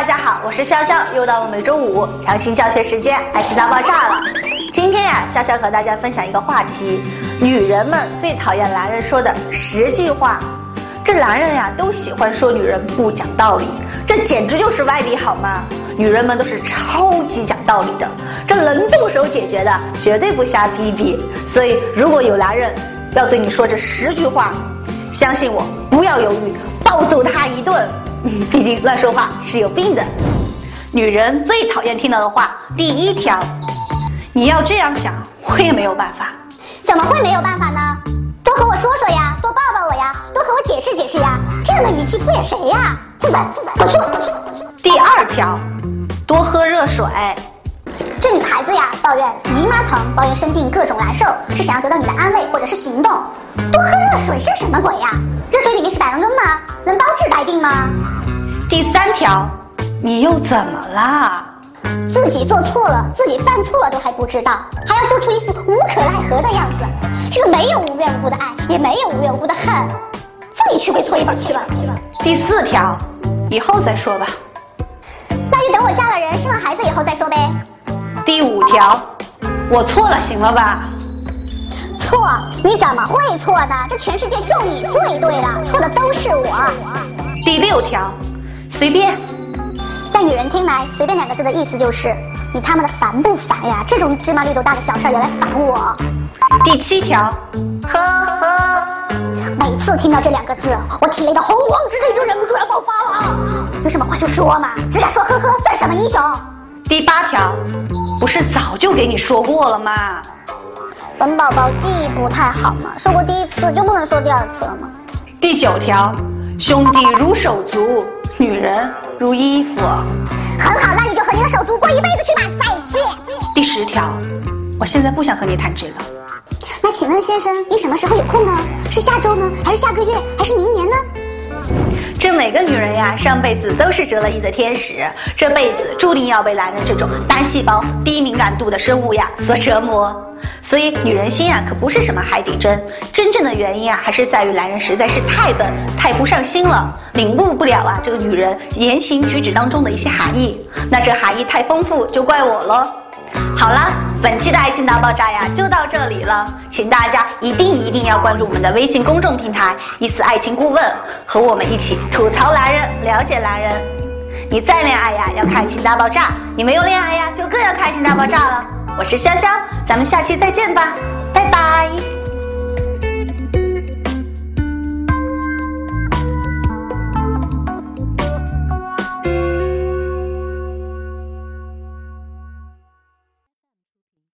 大家好我是潇潇，又到了每周五强行教学时间，爱情大爆炸了。今天呀，潇潇和大家分享一个话题：女人们最讨厌男人说的十句话。这男人呀，都喜欢说女人不讲道理，这简直就是歪理好吗？女人们都是超级讲道理的，这能动手解决的，绝对不瞎逼逼。所以，如果有男人要对你说这十句话，相信我，不要犹豫，暴揍他一顿。毕竟乱说话是有病的。女人最讨厌听到的话，第一条，你要这样想，我也没有办法。怎么会没有办法呢？多和我说说呀，多抱抱我呀，多和我解释解释呀。这样的语气敷衍谁呀？负责，我去，我去。第二条，多喝热水。这女孩子呀，抱怨姨妈疼，抱怨生病各种难受，是想要得到你的安慰或者是行动。多喝热水是什么鬼呀？热水里面是百乐根吗？能包治百病吗？第三条，你又怎么啦？自己做错了，自己犯错了都还不知道，还要做出一副无可奈何的样子。这个没有无缘无故的爱，也没有无缘无故的恨，自己去跪搓衣板去吧去吧。第四条，以后再说吧。那就等我嫁了人，生了孩子以后再说呗。第五条，我错了，行了吧？错？你怎么会错呢？这全世界就你最对了，错的都是我。第六条，随便。在女人听来，“随便”两个字的意思就是你他妈的烦不烦呀？这种芝麻绿豆大的小事儿也来烦我。第七条，呵呵。每次听到这两个字，我体内的洪荒之力就忍不住要爆发了。有什么话就说嘛，只敢说呵呵算什么英雄？第八条，不是早就给你说过了吗？本宝宝记忆不太好嘛，说过第一次就不能说第二次了吗？第九条，兄弟如手足，女人如衣服。很好，那你就和你的手足过一辈子去吧，再见。第十条，我现在不想和你谈这个。那请问先生，你什么时候有空呢？是下周呢，还是下个月，还是明年呢？这每个女人呀，上辈子都是折了翼的天使，这辈子注定要被男人这种单细胞、低敏感度的生物呀所折磨。所以，女人心啊，可不是什么海底针，真正的原因啊，还是在于男人实在是太笨、太不上心了，领悟不了啊这个女人言行举止当中的一些含义。那这含义太丰富，就怪我喽。好了，本期的爱情大爆炸呀，就到这里了，请大家一定一定要关注我们的微信公众平台“一次爱情顾问”，和我们一起吐槽男人，了解男人。你再恋爱呀，要看爱情大爆炸；你没有恋爱呀，就更要看爱情大爆炸了。我是潇潇，咱们下期再见吧，拜拜。